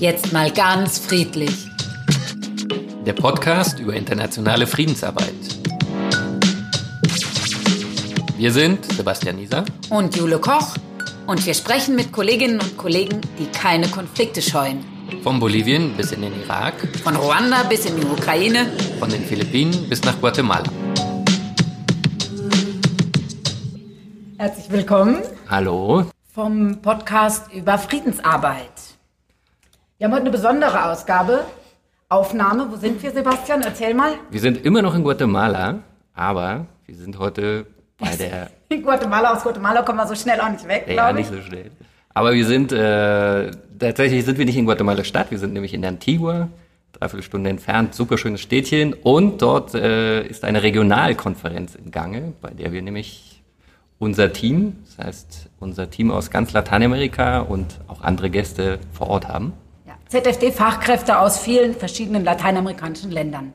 Jetzt mal ganz friedlich. Der Podcast über internationale Friedensarbeit. Wir sind Sebastian Nieser Und Jule Koch. Und wir sprechen mit Kolleginnen und Kollegen, die keine Konflikte scheuen. von Bolivien bis in den Irak, Von Ruanda bis in die Ukraine. von den Philippinen bis nach Guatemala. Herzlich willkommen Hallo. Vom Podcast über Friedensarbeit. Wir haben heute eine besondere Ausgabe. Aufnahme. Wo sind wir, Sebastian? Erzähl mal. Wir sind immer noch in Guatemala, aber wir sind heute bei der In Guatemala, aus Guatemala kommen wir so schnell auch nicht weg, Ja, glaube nicht ich. so schnell. Aber wir sind, äh, tatsächlich sind wir nicht in Guatemala Stadt, wir sind nämlich in Antigua, dreiviertel Stunde entfernt, super schönes Städtchen. Und dort äh, ist eine Regionalkonferenz in Gange, bei der wir nämlich unser Team, das heißt unser Team aus ganz Lateinamerika und auch andere Gäste vor Ort haben. Ja. ZFD-Fachkräfte aus vielen verschiedenen lateinamerikanischen Ländern.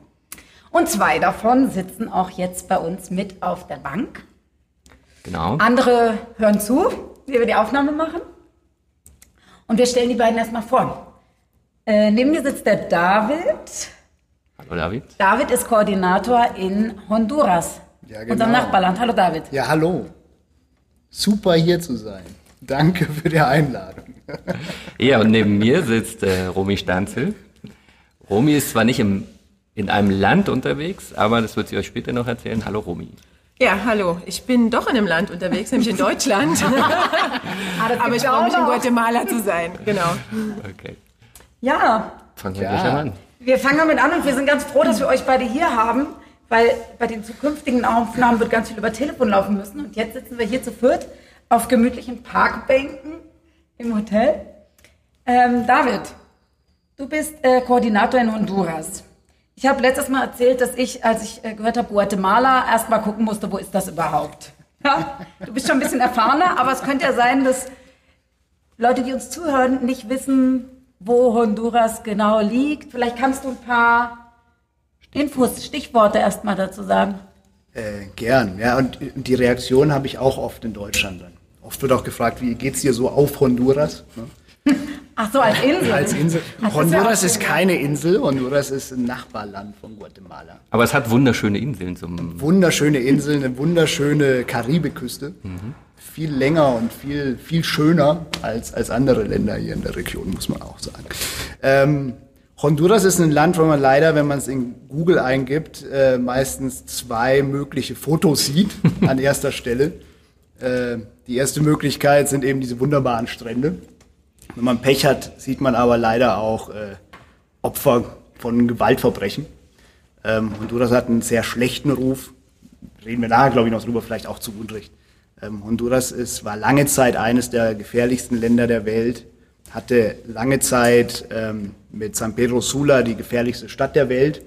Und zwei davon sitzen auch jetzt bei uns mit auf der Bank. Genau. Andere hören zu, wie wir die Aufnahme machen. Und wir stellen die beiden erstmal vor. Äh, neben mir sitzt der David. Hallo David. David ist Koordinator in Honduras, Ja, genau. unserem Nachbarland. Hallo David. Ja, hallo. Super hier zu sein. Danke für die Einladung. Ja, und neben mir sitzt äh, Romy Stanzel. Romy ist zwar nicht im, in einem Land unterwegs, aber das wird sie euch später noch erzählen. Hallo Romy. Ja, hallo. Ich bin doch in einem Land unterwegs, nämlich in Deutschland. Ah, das Aber ich freue mich, in. Guatemala zu sein. Genau. Okay. Ja, Fangen wir Ja. an. wir fangen damit an und wir sind ganz froh, dass wir euch beide hier haben, weil bei den zukünftigen Aufnahmen wird ganz viel über Telefon laufen müssen. Und jetzt sitzen wir hier zu viert auf gemütlichen Parkbänken im Hotel. Ähm, David, du bist äh, Koordinator in Honduras. Ich habe letztes Mal erzählt, dass ich, als ich äh, gehört habe Guatemala, erst mal gucken musste, wo ist das überhaupt. Ja? Du bist schon ein bisschen erfahrener, aber es könnte ja sein, dass Leute, die uns zuhören, nicht wissen, wo Honduras genau liegt. Vielleicht kannst du ein paar Infos, Stichworte erstmal dazu sagen. Äh, gern. Ja, und die Reaktion habe ich auch oft in Deutschland dann. Oft wird auch gefragt, wie geht's dir so auf Honduras? Ne? Ach so, als Insel. Als Insel. Ach, das Honduras wär auch ist keine Insel. Honduras ist ein Nachbarland von Guatemala. Aber es hat wunderschöne Inseln zum. Wunderschöne Inseln, eine wunderschöne Karibikküste. Viel länger und viel, viel schöner als, als andere Länder hier in der Region, muss man auch sagen. Ähm, Honduras ist ein Land, wo man leider, wenn man es in Google eingibt, äh, meistens zwei mögliche Fotos sieht an erster Stelle. Äh, die erste Möglichkeit sind eben diese wunderbaren Strände. Wenn man Pech hat, sieht man aber leider auch äh, Opfer von Gewaltverbrechen. Ähm, Honduras hat einen sehr schlechten Ruf. Reden wir nachher, glaube ich, noch drüber, vielleicht auch zu Unrecht. Ähm, Honduras ist, war lange Zeit eines der gefährlichsten Länder der Welt, hatte lange Zeit ähm, mit San Pedro Sula die gefährlichste Stadt der Welt.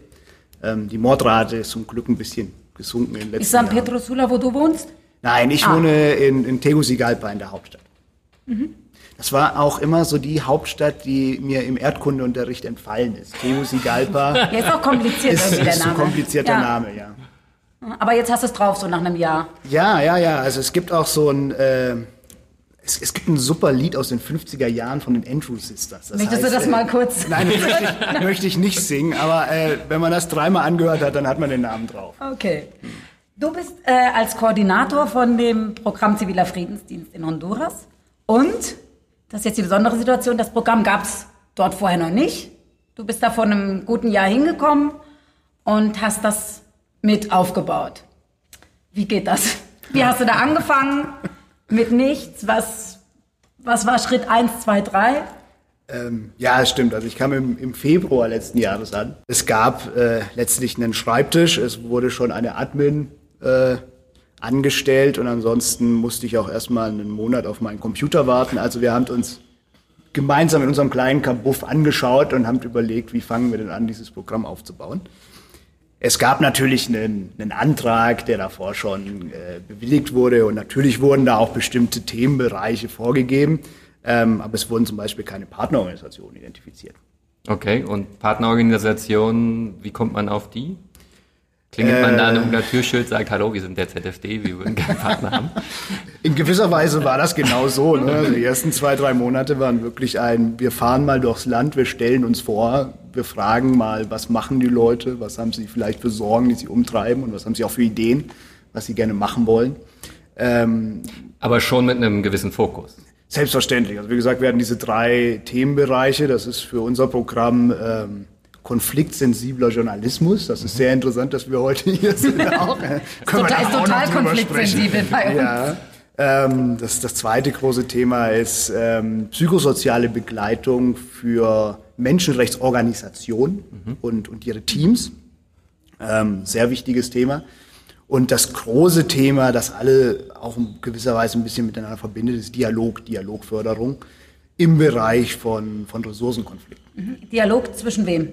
Ähm, die Mordrate ist zum Glück ein bisschen gesunken in den letzten Ist San Jahren. Pedro Sula, wo du wohnst? Nein, ich Ah. wohne in, in Tegucigalpa in der Hauptstadt. Das war auch immer so die Hauptstadt, die mir im Erdkundeunterricht entfallen ist. Tegucigalpa Ja, ist auch kompliziert ist, irgendwie der ist so ein Name. komplizierter ja. Name, ja. Aber jetzt hast du es drauf, so nach einem Jahr. Ja, ja, ja. Also es gibt auch so ein, äh, es, es gibt ein super Lied aus den 50er Jahren von den Andrew Sisters. Das Möchtest du das äh, mal kurz? Nein, das möchte ich, möchte ich nicht singen, aber äh, wenn man das dreimal angehört hat, dann hat man den Namen drauf. Okay. Du bist äh, als Koordinator von dem Programm Ziviler Friedensdienst in Honduras. Und, das ist jetzt die besondere Situation, das Programm gab es dort vorher noch nicht. Du bist da vor einem guten Jahr hingekommen und hast das mit aufgebaut. Wie geht das? Wie hast du da angefangen? Mit nichts? Was, was war Schritt 1, 2, 3? Ähm, ja, es stimmt. Also ich kam im, im Februar letzten Jahres an. Es gab äh, letztlich einen Schreibtisch. Es wurde schon eine Admin äh, angestellt und ansonsten musste ich auch erstmal einen Monat auf meinen Computer warten. Also wir haben uns gemeinsam in unserem kleinen Kabuff angeschaut und haben überlegt, wie fangen wir denn an, dieses Programm aufzubauen. Es gab natürlich einen, einen Antrag, der davor schon äh, bewilligt wurde und natürlich wurden da auch bestimmte Themenbereiche vorgegeben, ähm, aber es wurden zum Beispiel keine Partnerorganisationen identifiziert. Okay, und Partnerorganisationen, wie kommt man auf die? Klingelt man da an Äh. irgendein Türschild, sagt, hallo, wir sind der ZFD, wir würden gerne einen Partner haben. In gewisser Weise war das genau so. Ne? Die ersten zwei, drei Monate waren wirklich ein, wir fahren mal durchs Land, wir stellen uns vor, wir fragen mal, was machen die Leute, was haben sie vielleicht für Sorgen, die sie umtreiben und was haben sie auch für Ideen, was sie gerne machen wollen. Ähm, Aber schon mit einem gewissen Fokus. Selbstverständlich. Also wie gesagt, wir hatten diese drei Themenbereiche. Das ist für unser Programm ähm, konfliktsensibler Journalismus. Das ist sehr interessant, dass wir heute hier sind. Auch. Äh, können Total, ist total konfliktsensibel bei uns. Ja. Ähm, das, das zweite große Thema ist ähm, psychosoziale Begleitung für Menschenrechtsorganisationen und, und ihre Teams. Ähm, sehr wichtiges Thema. Und das große Thema, das alle auch in gewisser Weise ein bisschen miteinander verbindet, ist Dialog, Dialogförderung im Bereich von, von Ressourcenkonflikten. Dialog zwischen wem?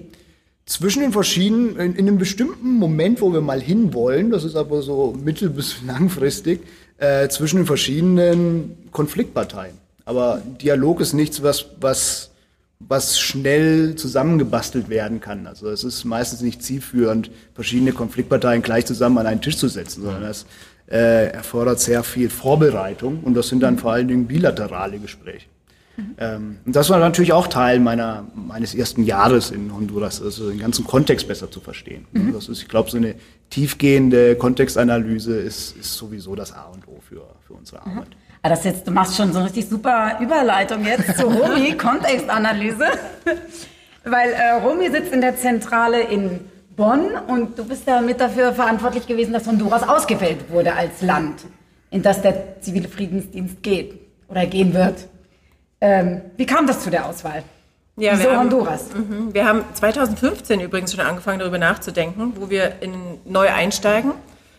Zwischen den verschiedenen, in, in einem bestimmten Moment, wo wir mal hinwollen, das ist aber so mittel- bis langfristig, äh, zwischen den verschiedenen Konfliktparteien. Aber Dialog ist nichts, was, was, was schnell zusammengebastelt werden kann. Also es ist meistens nicht zielführend, verschiedene Konfliktparteien gleich zusammen an einen Tisch zu setzen, sondern das äh, erfordert sehr viel Vorbereitung und das sind dann vor allen Dingen bilaterale Gespräche. Ähm, und das war natürlich auch Teil meiner, meines ersten Jahres in Honduras, also den ganzen Kontext besser zu verstehen. Das ist, ich glaube, so eine tiefgehende Kontextanalyse ist, ist sowieso das A und O für, für unsere Arbeit. Ah, das jetzt, du machst schon so eine richtig super Überleitung jetzt zu Romy, Kontextanalyse. Weil äh, Romy sitzt in der Zentrale in Bonn und du bist ja mit dafür verantwortlich gewesen, dass Honduras ausgewählt wurde als Land, in das der zivile Friedensdienst geht oder gehen wird. Ähm, wie kam das zu der Auswahl? Ja, Wieso wir haben- Honduras? Mhm. Wir haben 2015 übrigens schon angefangen, darüber nachzudenken, wo wir in, neu einsteigen.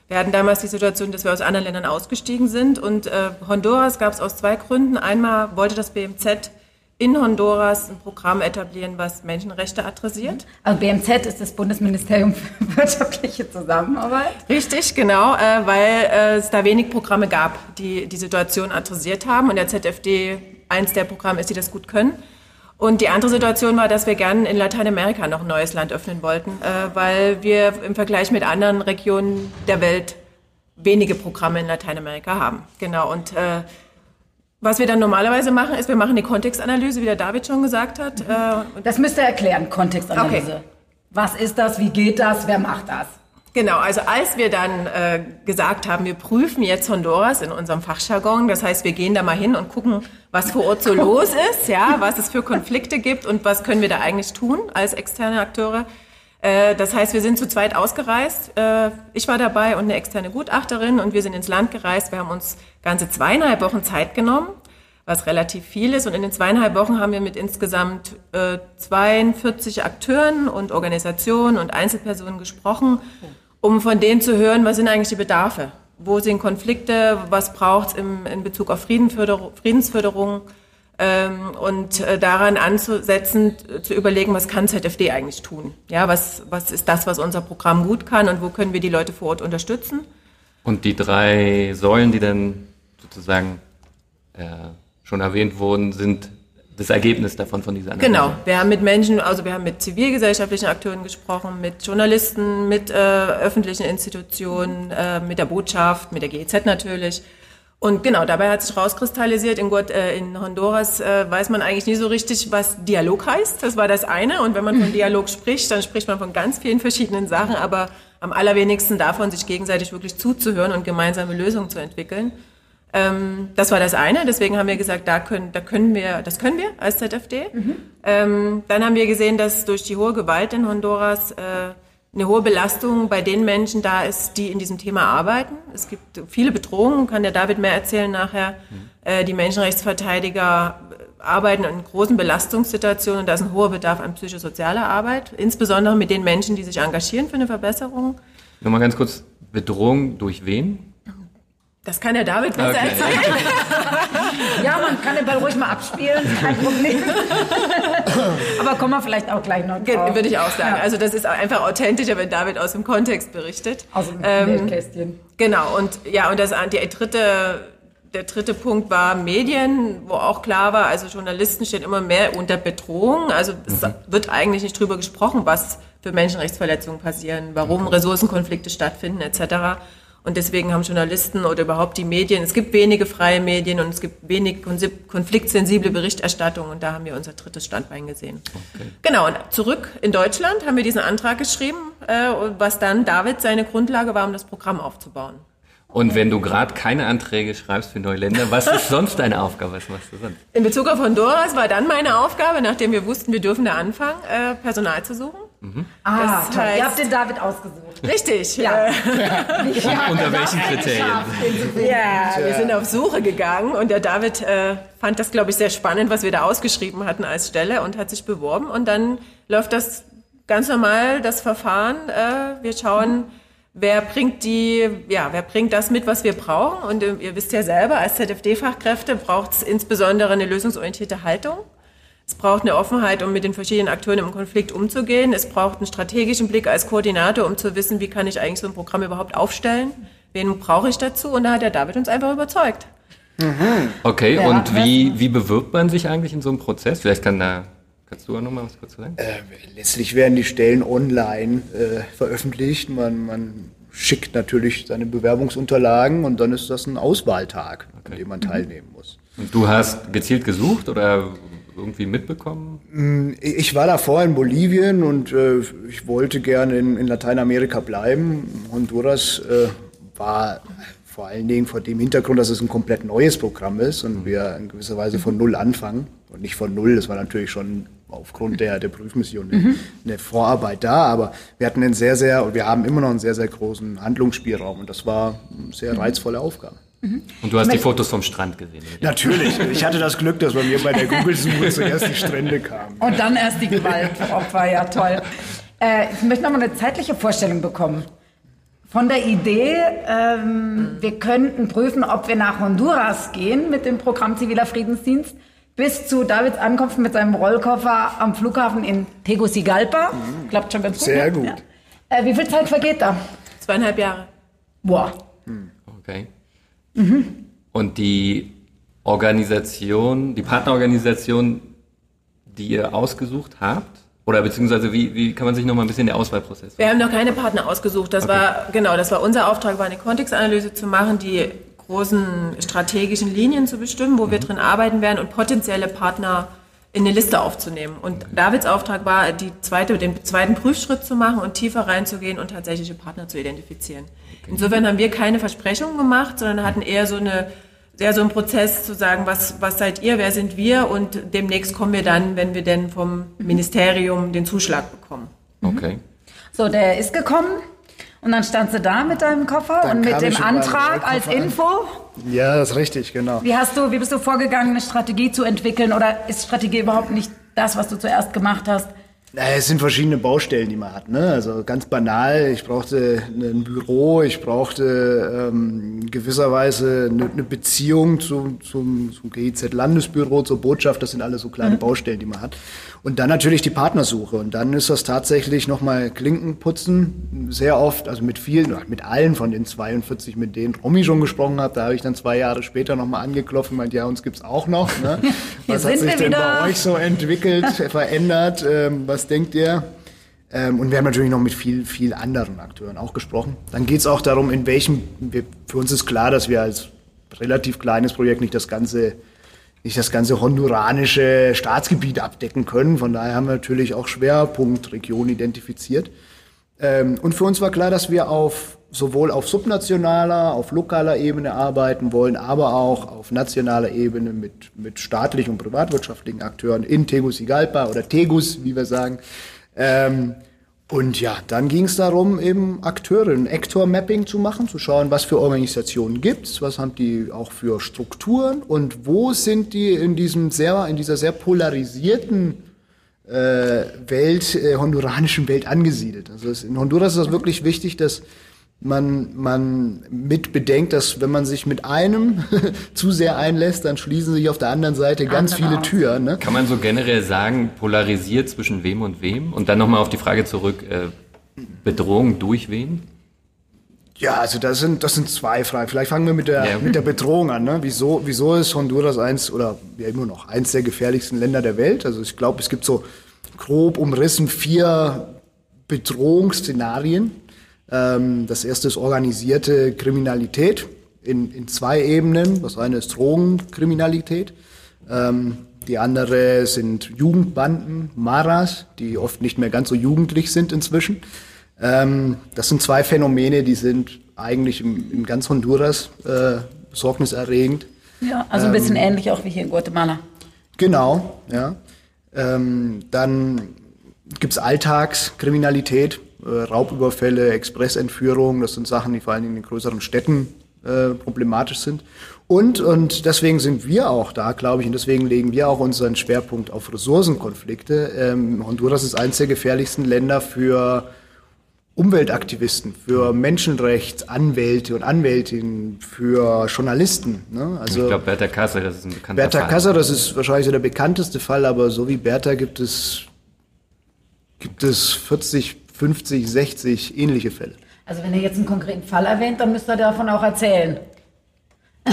Wir hatten damals die Situation, dass wir aus anderen Ländern ausgestiegen sind. Und äh, Honduras gab es aus zwei Gründen. Einmal wollte das BMZ in Honduras ein Programm etablieren, was Menschenrechte adressiert. Also BMZ ist das Bundesministerium für wirtschaftliche Zusammenarbeit. Richtig, genau, äh, weil äh, es da wenig Programme gab, die die Situation adressiert haben und der ZFD eins der Programme ist, die das gut können. Und die andere Situation war, dass wir gerne in Lateinamerika noch ein neues Land öffnen wollten, äh, weil wir im Vergleich mit anderen Regionen der Welt wenige Programme in Lateinamerika haben. Genau, und äh, was wir dann normalerweise machen, ist, wir machen eine Kontextanalyse, wie der David schon gesagt hat. Äh, Das müsst ihr erklären, Kontextanalyse. Okay. Was ist das? Wie geht das? Wer macht das? Genau, also als wir dann äh, gesagt haben, wir prüfen jetzt Honduras in unserem Fachjargon, das heißt, wir gehen da mal hin und gucken, was vor Ort so los ist, ja, was es für Konflikte gibt und was können wir da eigentlich tun als externe Akteure. Äh, das heißt, wir sind zu zweit ausgereist. Äh, ich war dabei und eine externe Gutachterin und wir sind ins Land gereist. Wir haben uns ganze zweieinhalb Wochen Zeit genommen, was relativ viel ist. Und in den zweieinhalb Wochen haben wir mit insgesamt äh, 42 Akteuren und Organisationen und Einzelpersonen gesprochen, um von denen zu hören, was sind eigentlich die Bedarfe? Wo sind Konflikte? Was braucht es in Bezug auf Friedensförderung? Ähm, und äh, daran anzusetzen, zu überlegen, was kann ZFD eigentlich tun? Ja, was, was ist das, was unser Programm gut kann und wo können wir die Leute vor Ort unterstützen? Und die drei Säulen, die dann sozusagen äh, schon erwähnt wurden, sind das Ergebnis davon von dieser Analyse. Genau, wir haben mit Menschen, also wir haben mit zivilgesellschaftlichen Akteuren gesprochen, mit Journalisten, mit äh, öffentlichen Institutionen, äh, mit der Botschaft, mit der GEZ natürlich. Und genau, dabei hat sich rauskristallisiert, in, Guat, äh, in Honduras äh, weiß man eigentlich nie so richtig, was Dialog heißt. Das war das eine. Und wenn man von Dialog spricht, dann spricht man von ganz vielen verschiedenen Sachen, aber am allerwenigsten davon, sich gegenseitig wirklich zuzuhören und gemeinsame Lösungen zu entwickeln. Ähm, das war das eine. Deswegen haben wir gesagt, da können, da können wir, das können wir als ZFD. Ähm, dann haben wir gesehen, dass durch die hohe Gewalt in Honduras äh, eine hohe Belastung bei den Menschen da ist, die in diesem Thema arbeiten. Es gibt viele Bedrohungen, kann der David mehr erzählen nachher. Äh, die Menschenrechtsverteidiger arbeiten in großen Belastungssituationen und da ist ein hoher Bedarf an psychosozialer Arbeit, insbesondere mit den Menschen, die sich engagieren für eine Verbesserung. Nur mal ganz kurz, Bedrohung durch wen? Das kann der David besser Okay. erzählen. Ja, man kann den Ball ruhig mal abspielen, kein Problem. Aber kommen wir vielleicht auch gleich noch drauf. Würde ich auch sagen. Ja. Also das ist einfach authentischer, wenn David aus dem Kontext berichtet. Aus dem Ähm, Weltkästchen. Genau, und ja, und das, die dritte, der dritte Punkt war Medien, wo auch klar war, also Journalisten stehen immer mehr unter Bedrohung. Also es mhm. wird eigentlich nicht drüber gesprochen, was für Menschenrechtsverletzungen passieren, warum Ressourcenkonflikte stattfinden etc. Und deswegen haben Journalisten oder überhaupt die Medien, es gibt wenige freie Medien und es gibt wenig konfliktsensible Berichterstattung und da haben wir unser drittes Standbein gesehen. Okay. Genau, und zurück in Deutschland haben wir diesen Antrag geschrieben, äh, was dann David seine Grundlage war, um das Programm aufzubauen. Und wenn du gerade keine Anträge schreibst für neue Länder, was ist sonst deine Aufgabe? Was machst du sonst? In Bezug auf Honduras war dann meine Aufgabe, nachdem wir wussten, wir dürfen da anfangen, äh, Personal zu suchen. Mhm. Ah, das heißt, ihr habt den David ausgesucht. Richtig. Ja. ja. Unter welchen Kriterien? Ja, wir sind auf Suche gegangen und der David äh, fand das, glaube ich, sehr spannend, was wir da ausgeschrieben hatten als Stelle und hat sich beworben. Und dann läuft das ganz normal, das Verfahren. Äh, wir schauen, mhm wer bringt die, ja, wer bringt das mit, was wir brauchen? Und äh, ihr wisst ja selber, als ZFD-Fachkräfte braucht es insbesondere eine lösungsorientierte Haltung. Es braucht eine Offenheit, um mit den verschiedenen Akteuren im Konflikt umzugehen. Es braucht einen strategischen Blick als Koordinator, um zu wissen, wie kann ich eigentlich so ein Programm überhaupt aufstellen? Wen brauche ich dazu? Und da hat der David uns einfach überzeugt. Mhm. Okay, ja, und wie, wie bewirbt man sich eigentlich in so einem Prozess? Vielleicht kann da Kannst du auch noch mal was kurz sagen? Äh, letztlich werden die Stellen online äh, veröffentlicht. Man, man schickt natürlich seine Bewerbungsunterlagen und dann ist das ein Auswahltag, okay. an dem man teilnehmen muss. Und du hast gezielt gesucht oder irgendwie mitbekommen? Mm, ich war davor in Bolivien und äh, ich wollte gerne in, in, Lateinamerika bleiben. Honduras äh, war vor allen Dingen vor dem Hintergrund, dass es ein komplett neues Programm ist und wir in gewisser Weise von Null anfangen. Und nicht von Null, das war natürlich schon aufgrund der, der Prüfmission eine, eine Vorarbeit da, aber wir hatten einen sehr, sehr, und wir haben immer noch einen sehr, sehr großen Handlungsspielraum und das war eine sehr reizvolle Aufgabe. Mhm. Und du hast die Fotos vom Strand gesehen? Natürlich. Ich hatte das Glück, dass bei mir bei der Google-Suche zuerst die Strände kamen. Und dann erst die Gewaltopfer, ja toll. Äh, ich möchte noch mal eine zeitliche Vorstellung bekommen. Von der Idee, ähm, wir könnten prüfen, ob wir nach Honduras gehen mit dem Programm Ziviler Friedensdienst, bis zu Davids Ankunft mit seinem Rollkoffer am Flughafen in Tegucigalpa. Mhm. Klappt schon ganz gut. Sehr ne? gut. Ja. Äh, wie viel Zeit vergeht da? Zweieinhalb Jahre. Boah. Hm. Okay. Mhm. Und die Organisation, die Partnerorganisation, die ihr ausgesucht habt, oder beziehungsweise wie, wie kann man sich noch mal ein bisschen den Auswahlprozess? Wir haben noch keine Partner ausgesucht. Das okay. war genau, das war unser Auftrag, war eine Kontextanalyse zu machen, die großen strategischen Linien zu bestimmen, wo wir mhm. drin arbeiten werden und potenzielle Partner in eine Liste aufzunehmen. Und Davids Auftrag war, die zweite, den zweiten Prüfschritt zu machen und tiefer reinzugehen und tatsächliche Partner zu identifizieren. Insofern haben wir keine Versprechungen gemacht, sondern hatten eher so eine sehr so ein Prozess zu sagen, was, was seid ihr, wer sind wir und demnächst kommen wir dann, wenn wir denn vom Ministerium den Zuschlag bekommen. Okay. So, der ist gekommen. Und dann standst du da mit deinem Koffer dann und mit dem Antrag als Info? An. Ja, das ist richtig, genau. Wie hast du, wie bist du vorgegangen, eine Strategie zu entwickeln? Oder ist Strategie überhaupt nicht das, was du zuerst gemacht hast? Es sind verschiedene Baustellen, die man hat. Ne? Also ganz banal, ich brauchte ein Büro, ich brauchte ähm, gewisserweise eine, eine Beziehung zum, zum, zum GIZ-Landesbüro, zur Botschaft. Das sind alles so kleine mhm. Baustellen, die man hat. Und dann natürlich die Partnersuche. Und dann ist das tatsächlich nochmal Klinkenputzen. Sehr oft, also mit vielen, mit allen von den 42, mit denen Romy schon gesprochen hat, da habe ich dann zwei Jahre später nochmal angeklopft und meint, ja, uns gibt's auch noch. Ne? Was hat sich denn bei euch so entwickelt, verändert? Ähm, denkt ihr? Ähm, und wir haben natürlich noch mit viel, viel anderen Akteuren auch gesprochen. Dann geht es auch darum, in welchem, wir, für uns ist klar, dass wir als relativ kleines Projekt nicht das ganze, nicht das ganze honduranische Staatsgebiet abdecken können. Von daher haben wir natürlich auch Schwerpunktregionen identifiziert. Ähm, und für uns war klar, dass wir auf sowohl auf subnationaler, auf lokaler Ebene arbeiten wollen, aber auch auf nationaler Ebene mit, mit staatlichen und privatwirtschaftlichen Akteuren in Tegucigalpa oder Tegus, wie wir sagen. Ähm, und ja, dann ging es darum, eben Akteure, ein Actor-Mapping zu machen, zu schauen, was für Organisationen gibt's, was haben die auch für Strukturen und wo sind die in diesem sehr, in dieser sehr polarisierten äh, Welt, äh, honduranischen Welt angesiedelt. Also es, in Honduras ist das wirklich wichtig, dass man, man mit bedenkt, dass wenn man sich mit einem zu sehr einlässt, dann schließen sich auf der anderen Seite ganz Andere viele Türen. Ne? Kann man so generell sagen, polarisiert zwischen wem und wem? Und dann nochmal auf die Frage zurück, äh, Bedrohung durch wen? Ja, also das sind, das sind zwei Fragen. Vielleicht fangen wir mit der, Ja. mit der Bedrohung an. Ne? Wieso, wieso ist Honduras eins oder ja immer noch eins der gefährlichsten Länder der Welt? Also ich glaube, es gibt so grob umrissen vier Bedrohungsszenarien. Ähm, das erste ist organisierte Kriminalität in, in zwei Ebenen. Das eine ist Drogenkriminalität. Ähm, die andere sind Jugendbanden, Maras, die oft nicht mehr ganz so jugendlich sind inzwischen. Ähm, das sind zwei Phänomene, die sind eigentlich im, in ganz Honduras äh, besorgniserregend. Ja, also ein Ähm. bisschen ähnlich auch wie hier in Guatemala. Genau, ja. Ähm, dann gibt's Alltagskriminalität, äh, Raubüberfälle, Expressentführungen. Das sind Sachen, die vor allem in den größeren Städten äh, problematisch sind. Und, und deswegen sind wir auch da, glaube ich, und deswegen legen wir auch unseren Schwerpunkt auf Ressourcenkonflikte. Ähm, Honduras ist eines der gefährlichsten Länder für Umweltaktivisten, für Menschenrechtsanwälte und Anwältinnen, für Journalisten. Ne? Also ich glaube, Berta Kassel, das ist ein bekannter Berta Fall. Kasser, das ist wahrscheinlich so der bekannteste Fall, aber so wie Berta gibt es, gibt es 40, 50, 60 ähnliche Fälle. Also wenn ihr jetzt einen konkreten Fall erwähnt, dann müsst ihr davon auch erzählen.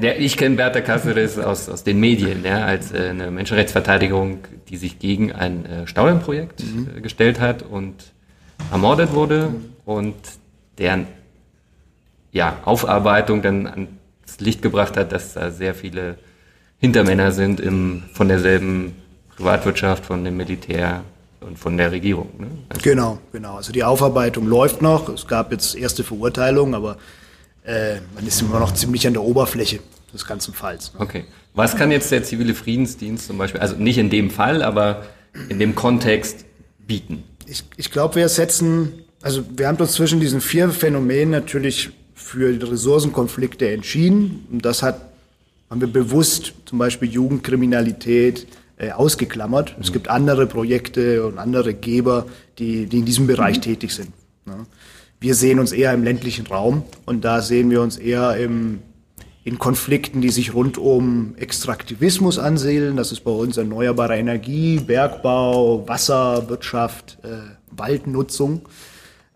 Ja, ich kenne Berta Cáceres aus, aus den Medien, ja, als äh, eine Menschenrechtsverteidigung, die sich gegen ein äh, Staudammprojekt äh, gestellt hat und ermordet wurde und deren ja, Aufarbeitung dann ans Licht gebracht hat, dass da sehr viele Hintermänner sind im, von derselben Privatwirtschaft, von dem Militär und von der Regierung. Ne? Also, Genau, genau. Also die Aufarbeitung läuft noch. Es gab jetzt erste Verurteilungen, aber äh, man ist immer noch ziemlich an der Oberfläche des ganzen Falls. Ne? Okay. Was kann jetzt der zivile Friedensdienst zum Beispiel, also nicht in dem Fall, aber in dem Kontext bieten? Ich, ich glaube, wir setzen, also wir haben uns zwischen diesen vier Phänomenen natürlich für die Ressourcenkonflikte entschieden. Und das hat, haben wir bewusst zum Beispiel Jugendkriminalität äh, ausgeklammert. Es gibt andere Projekte und andere Geber, die, die in diesem Bereich tätig sind. Ne? Wir sehen uns eher im ländlichen Raum und da sehen wir uns eher im, in Konflikten, die sich rund um Extraktivismus ansiedeln. Das ist bei uns erneuerbare Energie, Bergbau, Wasserwirtschaft, äh, Waldnutzung.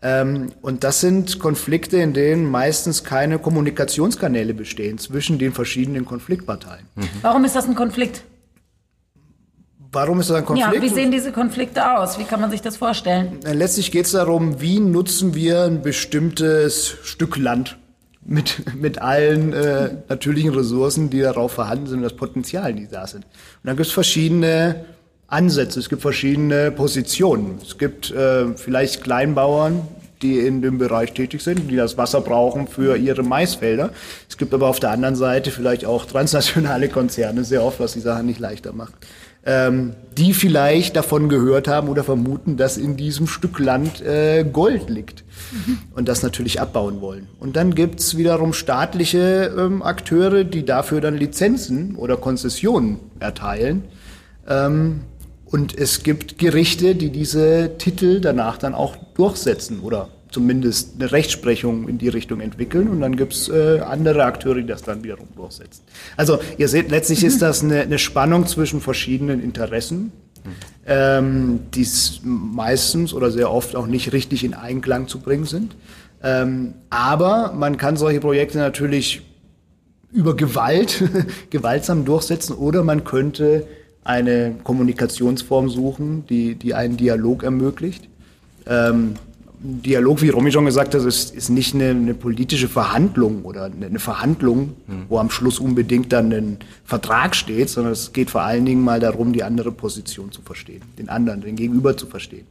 Ähm, und das sind Konflikte, in denen meistens keine Kommunikationskanäle bestehen zwischen den verschiedenen Konfliktparteien. Warum ist das ein Konflikt? Warum ist das ein Konflikt? Ja, wie sehen diese Konflikte aus? Wie kann man sich das vorstellen? Äh, Letztlich geht es darum, wie nutzen wir ein bestimmtes Stück Land mit, mit allen äh, natürlichen Ressourcen, die darauf vorhanden sind und das Potenzial, die da sind. Und dann gibt es verschiedene Ansätze, es gibt verschiedene Positionen. Es gibt äh, vielleicht Kleinbauern, die in dem Bereich tätig sind, die das Wasser brauchen für ihre Maisfelder. Es gibt aber auf der anderen Seite vielleicht auch transnationale Konzerne, sehr oft, was die Sache nicht leichter macht ähm, die vielleicht davon gehört haben oder vermuten, dass in diesem Stück Land äh, Gold liegt und das natürlich abbauen wollen. Und dann gibt's wiederum staatliche ähm, Akteure, die dafür dann Lizenzen oder Konzessionen erteilen. Ähm, und es gibt Gerichte, die diese Titel danach dann auch durchsetzen oder zumindest eine Rechtsprechung in die Richtung entwickeln. Und dann gibt's äh, andere Akteure, die das dann wiederum durchsetzen. Also ihr seht, letztlich ist das eine, eine Spannung zwischen verschiedenen Interessen, ähm, die meistens oder sehr oft auch nicht richtig in Einklang zu bringen sind. Ähm, aber man kann solche Projekte natürlich über Gewalt gewaltsam durchsetzen oder man könnte eine Kommunikationsform suchen, die, die einen Dialog ermöglicht. Ähm, Dialog, wie Romy schon gesagt hat, ist, ist nicht eine, eine politische Verhandlung oder eine, Verhandlung, wo am Schluss unbedingt dann ein Vertrag steht, sondern es geht vor allen Dingen mal darum, die andere Position zu verstehen, den anderen, den Gegenüber zu verstehen.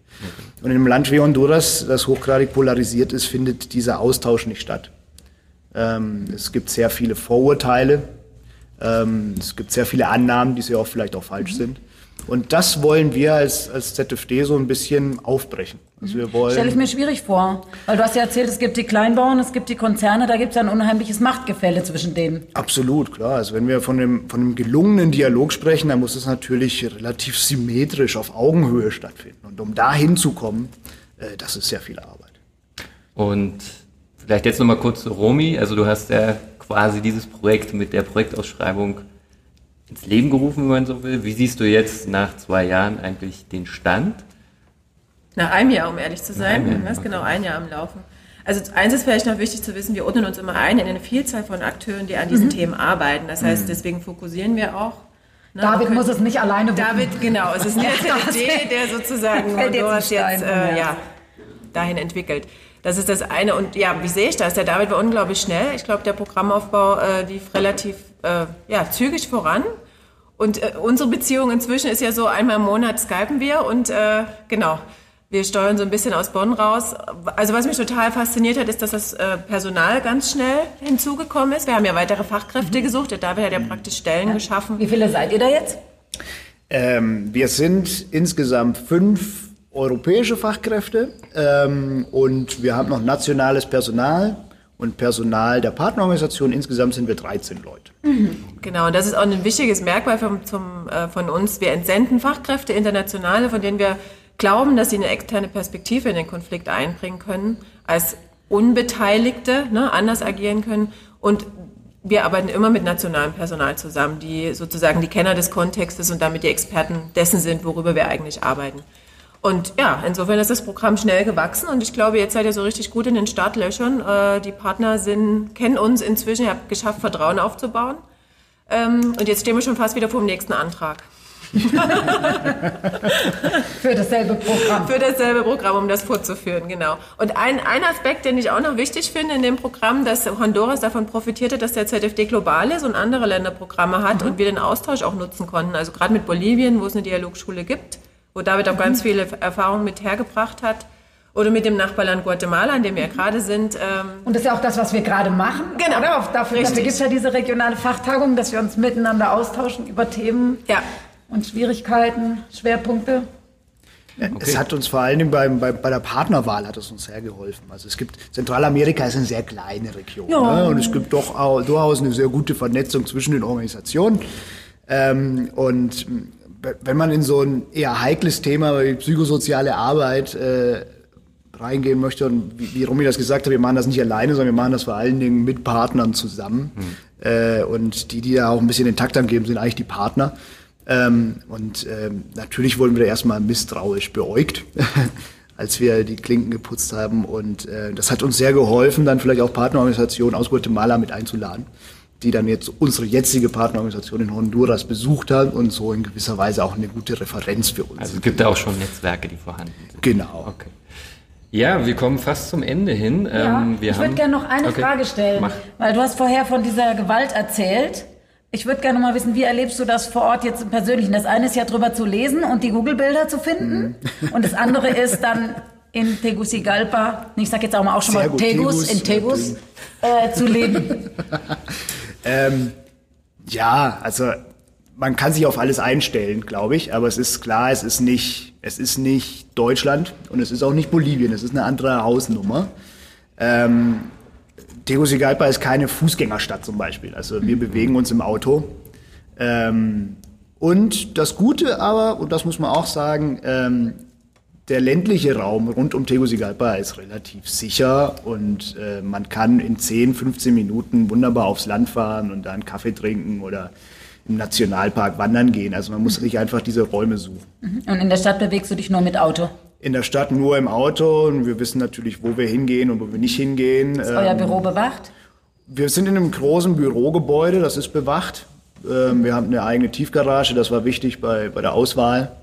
Und in einem Land wie Honduras, das hochgradig polarisiert ist, findet dieser Austausch nicht statt. Ähm, es gibt sehr viele Vorurteile. Ähm, es gibt sehr viele Annahmen, die sehr oft vielleicht auch falsch sind. Und das wollen wir als, als ZFD so ein bisschen aufbrechen. Also wir wollen. Stelle ich mir schwierig vor. Weil du hast ja erzählt, es gibt die Kleinbauern, es gibt die Konzerne, da gibt es ja ein unheimliches Machtgefälle zwischen denen. Absolut, klar. Also wenn wir von dem, von einem gelungenen Dialog sprechen, dann muss es natürlich relativ symmetrisch auf Augenhöhe stattfinden. Und um da hinzukommen, äh, das ist sehr viel Arbeit. Und vielleicht jetzt nochmal kurz zu Romy. Also du hast ja quasi dieses Projekt mit der Projektausschreibung ins Leben gerufen, wenn man so will. Wie siehst du jetzt nach zwei Jahren eigentlich den Stand? Nach einem Jahr, um ehrlich zu sein. Jahr, Das ist okay. genau ein Jahr am Laufen. Also eins ist vielleicht noch wichtig zu wissen, wir ordnen uns immer ein in eine Vielzahl von Akteuren, die an diesen Themen arbeiten. Das heißt, deswegen fokussieren wir auch. ne, David können- muss es nicht alleine wuppen. David, genau. Es ist nicht der ZFD, der sozusagen fällt jetzt äh, ja, dahin entwickelt. Das ist das eine. Und ja, wie sehe ich das? Der David war unglaublich schnell. Ich glaube, der Programmaufbau äh, lief relativ äh, ja, zügig voran. Und äh, unsere Beziehung inzwischen ist ja so, einmal im Monat skypen wir und äh, genau, wir steuern so ein bisschen aus Bonn raus. Also was mich total fasziniert hat, ist, dass das äh, Personal ganz schnell hinzugekommen ist. Wir haben ja weitere Fachkräfte gesucht. Der David hat ja praktisch Stellen geschaffen. Wie viele seid ihr da jetzt? Ähm, wir sind insgesamt fünf europäische Fachkräfte ähm, und wir haben noch nationales Personal und Personal der Partnerorganisation. Insgesamt sind wir 13 Leute. Genau, und das ist auch ein wichtiges Merkmal vom, zum, äh, von uns. Wir entsenden Fachkräfte, internationale, von denen wir glauben, dass sie eine externe Perspektive in den Konflikt einbringen können, als Unbeteiligte ne, anders agieren können. Und wir arbeiten immer mit nationalem Personal zusammen, die sozusagen die Kenner des Kontextes und damit die Experten dessen sind, worüber wir eigentlich arbeiten. Und ja, insofern ist das Programm schnell gewachsen und ich glaube, jetzt seid ihr so richtig gut in den Startlöchern. Äh, die Partner sind, kennen uns inzwischen, ihr habt geschafft, Vertrauen aufzubauen. Ähm, und jetzt stehen wir schon fast wieder vor dem nächsten Antrag. Für dasselbe Programm. Für dasselbe Programm, um das fortzuführen, genau. Und ein, ein Aspekt, den ich auch noch wichtig finde in dem Programm, dass Honduras davon profitierte, dass der ZFD global ist und andere Länder Programme hat und wir den Austausch auch nutzen konnten. Also gerade mit Bolivien, wo es eine Dialogschule gibt, wo David auch ganz viele Erfahrungen mit hergebracht hat. Oder mit dem Nachbarland Guatemala, in dem wir ja gerade sind. Ähm, Und das ist ja auch das, was wir gerade machen. Genau. Oder? Dafür gibt es ja diese regionale Fachtagung, dass wir uns miteinander austauschen über Themen ja, und Schwierigkeiten, Schwerpunkte. Es hat uns vor allen Dingen beim, bei, bei der Partnerwahl hat es uns sehr geholfen. Also es gibt Zentralamerika ist eine sehr kleine Region Ja. ne? und es gibt doch auch, durchaus eine sehr gute Vernetzung zwischen den Organisationen. Ähm, und mh, wenn man in so ein eher heikles Thema wie psychosoziale Arbeit äh, reingehen möchte und wie, wie Romy das gesagt hat, wir machen das nicht alleine, sondern wir machen das vor allen Dingen mit Partnern zusammen. Äh, und die, die da auch ein bisschen den Takt angeben, sind eigentlich die Partner. Ähm, und ähm, natürlich wurden wir da erstmal misstrauisch beäugt, als wir die Klinken geputzt haben. Und äh, das hat uns sehr geholfen, dann vielleicht auch Partnerorganisationen aus Guatemala mit einzuladen, die dann jetzt unsere jetzige Partnerorganisation in Honduras besucht hat und so in gewisser Weise auch eine gute Referenz für uns. Also es gibt da auch schon Netzwerke, die vorhanden sind. genau. Okay. Ja, wir kommen fast zum Ende hin. Ja, Ähm, wir ich würde haben- gerne noch eine Okay. Frage stellen, Mach. weil du hast vorher von dieser Gewalt erzählt. Ich würde gerne mal wissen, wie erlebst du das vor Ort jetzt im Persönlichen? Das eine ist ja drüber zu lesen und die Google-Bilder zu finden. Mhm. Und das andere ist dann in Tegucigalpa, ich sag jetzt auch mal auch schon Sehr mal Tegus, Tegus, in Tegus äh, zu leben. Ähm, ja, also man kann sich auf alles einstellen, glaube ich, aber es ist klar, es ist nicht, es ist nicht Deutschland und es ist auch nicht Bolivien, es ist eine andere Hausnummer. Ähm, Tegucigalpa ist keine Fußgängerstadt zum Beispiel, also wir bewegen uns im Auto. Ähm, und das Gute aber, und das muss man auch sagen, ähm, der ländliche Raum rund um Tegucigalpa ist relativ sicher und äh, man kann in 10, 15 Minuten wunderbar aufs Land fahren und da einen Kaffee trinken oder im Nationalpark wandern gehen. Also man muss sich einfach diese Räume suchen. Und in der Stadt bewegst du dich nur mit Auto. In der Stadt nur im Auto und wir wissen natürlich, wo wir hingehen und wo wir nicht hingehen. Ist euer Ähm, Büro bewacht? wir sind in einem großen Bürogebäude, das ist bewacht. Ähm, wir haben eine eigene Tiefgarage, das war wichtig bei, bei der Auswahl.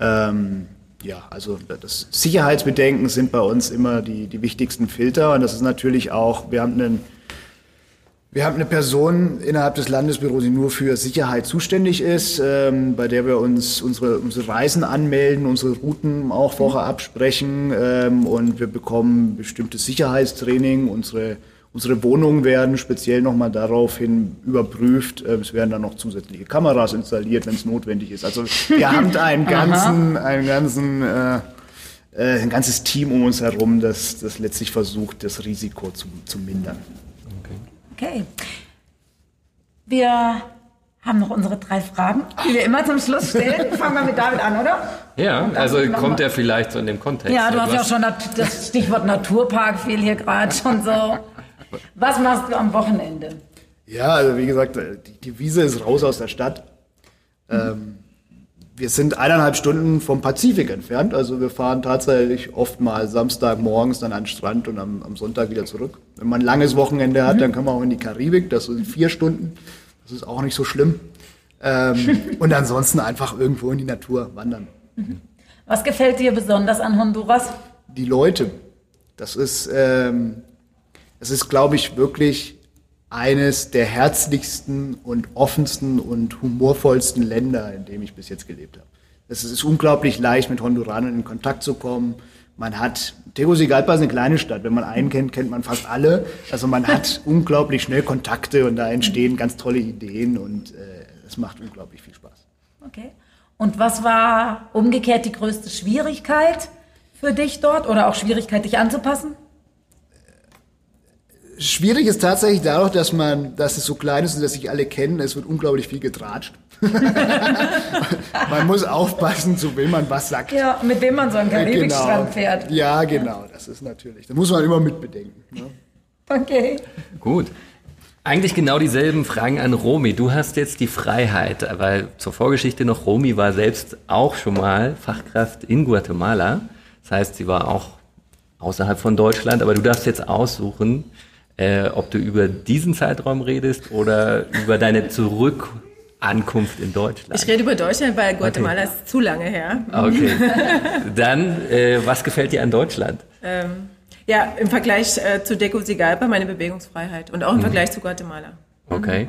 Ähm, ja, also das Sicherheitsbedenken sind bei uns immer die, die wichtigsten Filter und das ist natürlich auch, wir haben einen wir haben eine Person innerhalb des Landesbüros, die nur für Sicherheit zuständig ist, ähm, bei der wir uns unsere, unsere Reisen anmelden, unsere Routen auch vorher absprechen ähm, und wir bekommen bestimmtes Sicherheitstraining. Unsere, unsere Wohnungen werden speziell nochmal daraufhin überprüft. Ähm, es werden dann noch zusätzliche Kameras installiert, wenn es notwendig ist. Also wir haben da einen ganzen, einen ganzen äh, äh, ein ganzes Team um uns herum, das, das letztlich versucht, das Risiko zu, zu mindern. Okay. Wir haben noch unsere drei Fragen, die wir immer zum Schluss stellen. Fangen wir mit David an, oder? Ja, also kommt er vielleicht so in dem Kontext. Ja, du hast ja schon das Stichwort Naturpark fiel hier gerade schon so. Was machst du am Wochenende? Ja, also wie gesagt, die, die Wiese ist raus aus der Stadt. Ähm, wir sind eineinhalb Stunden vom Pazifik entfernt. Also wir fahren tatsächlich oft mal Samstagmorgens dann an den Strand und am, am Sonntag wieder zurück. Wenn man ein langes Wochenende hat, dann kann man auch in die Karibik. Das sind vier Stunden. Das ist auch nicht so schlimm. Ähm, und ansonsten einfach irgendwo in die Natur wandern. Was gefällt dir besonders an Honduras? Die Leute. Das ist, ähm, das ist, glaube ich, wirklich eines der herzlichsten und offensten und humorvollsten Länder, in dem ich bis jetzt gelebt habe. Es ist unglaublich leicht, mit Honduranern in Kontakt zu kommen. Man hat, Tegucigalpa ist eine kleine Stadt. Wenn man einen kennt, kennt man fast alle. Also man hat unglaublich schnell Kontakte und da entstehen ganz tolle Ideen und äh, es macht unglaublich viel Spaß. Okay. Und was war umgekehrt die größte Schwierigkeit für dich dort oder auch Schwierigkeit, dich anzupassen? Schwierig ist tatsächlich dadurch, dass man, dass es so klein ist und dass sich alle kennen, es wird unglaublich viel getratscht. man muss aufpassen, zu wem man was sagt. Ja, mit wem man so einen Karibikstrand fährt. Ja, genau, das ist natürlich. Da muss man immer mitbedenken. Ne? Okay. Gut. Eigentlich genau dieselben Fragen an Romy. Du hast jetzt die Freiheit, weil zur Vorgeschichte noch, Romy war selbst auch schon mal Fachkraft in Guatemala. Das heißt, sie war auch außerhalb von Deutschland, aber du darfst jetzt aussuchen, äh, ob du über diesen Zeitraum redest oder über deine Zurückankunft in Deutschland. Ich rede über Deutschland, weil Guatemala okay. ist zu lange her. Okay. Dann, äh, was gefällt dir an Deutschland? Ähm, ja, im Vergleich äh, zu Tegucigalpa meine Bewegungsfreiheit und auch im mhm. Vergleich zu Guatemala. Okay.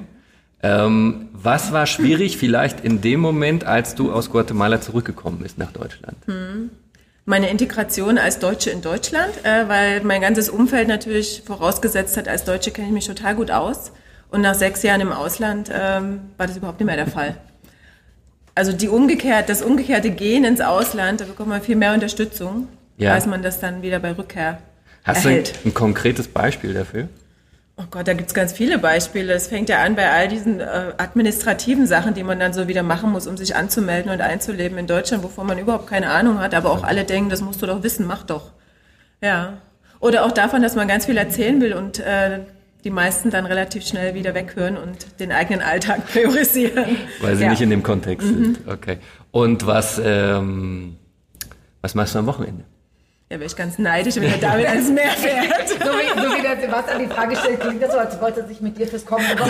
Ähm, was war schwierig vielleicht in dem Moment, als du aus Guatemala zurückgekommen bist nach Deutschland? Hm meine Integration als Deutsche in Deutschland, äh, weil mein ganzes Umfeld natürlich vorausgesetzt hat, als Deutsche kenne ich mich total gut aus. Und nach sechs Jahren im Ausland ähm, war das überhaupt nicht mehr der Fall. Also die umgekehrt, das umgekehrte Gehen ins Ausland, da bekommt man viel mehr Unterstützung, ja. als man das dann wieder bei Rückkehr Hast erhält. du ein, ein konkretes Beispiel dafür? Oh Gott, da gibt's ganz viele Beispiele. Es fängt ja an bei all diesen äh, administrativen Sachen, die man dann so wieder machen muss, um sich anzumelden und einzuleben in Deutschland, wovon man überhaupt keine Ahnung hat, aber auch alle denken, das musst du doch wissen, mach doch. Ja. Oder auch davon, dass man ganz viel erzählen will und äh, die meisten dann relativ schnell wieder weghören und den eigenen Alltag priorisieren. Weil sie ja. nicht in dem Kontext mhm. sind. Okay. Und was, ähm, was machst du am Wochenende? Ja, wäre ich ganz neidisch, wenn er damit ans Meer fährt. so, wie, so wie der Sebastian die Frage stellt, klingt das so, als wollte er sich mit dir fürs kommende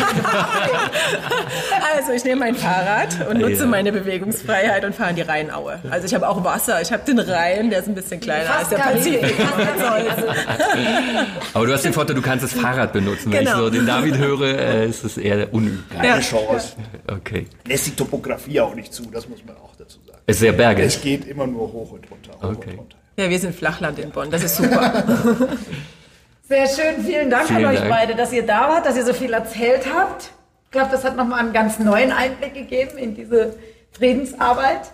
Also ich nehme mein Fahrrad und nutze ja. meine Bewegungsfreiheit und fahre in die Rheinaue. Also ich habe auch Wasser, ich habe den Rhein, der ist ein bisschen kleiner Fast als der Pazifik. Aber du hast den Vorteil, du kannst das Fahrrad benutzen. Wenn genau. ich so den David höre, äh, ist es eher unüblich. Keine ja. Chance. Okay. Lässt die Topografie auch nicht zu, das muss man auch dazu sagen. Es ist sehr bergig. Es geht immer nur hoch und runter. Hoch okay. und runter. Ja, wir sind Flachland in Bonn, das ist super. Sehr schön, vielen Dank vielen an euch Dank. beide, dass ihr da wart, dass ihr so viel erzählt habt. Ich glaube, das hat nochmal einen ganz neuen Einblick gegeben in diese Friedensarbeit.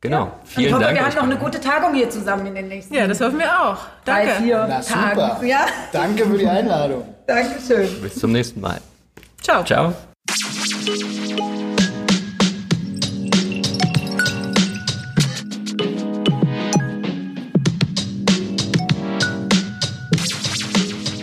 Genau. Ja. Vielen ich hoffe, Dank. Wir haben noch eine gute Tagung hier zusammen in den nächsten Ja, das hoffen wir auch. Danke. Drei, vier Na, Tagen. Ja? Danke für die Einladung. Dankeschön. Bis zum nächsten Mal. Ciao. Ciao.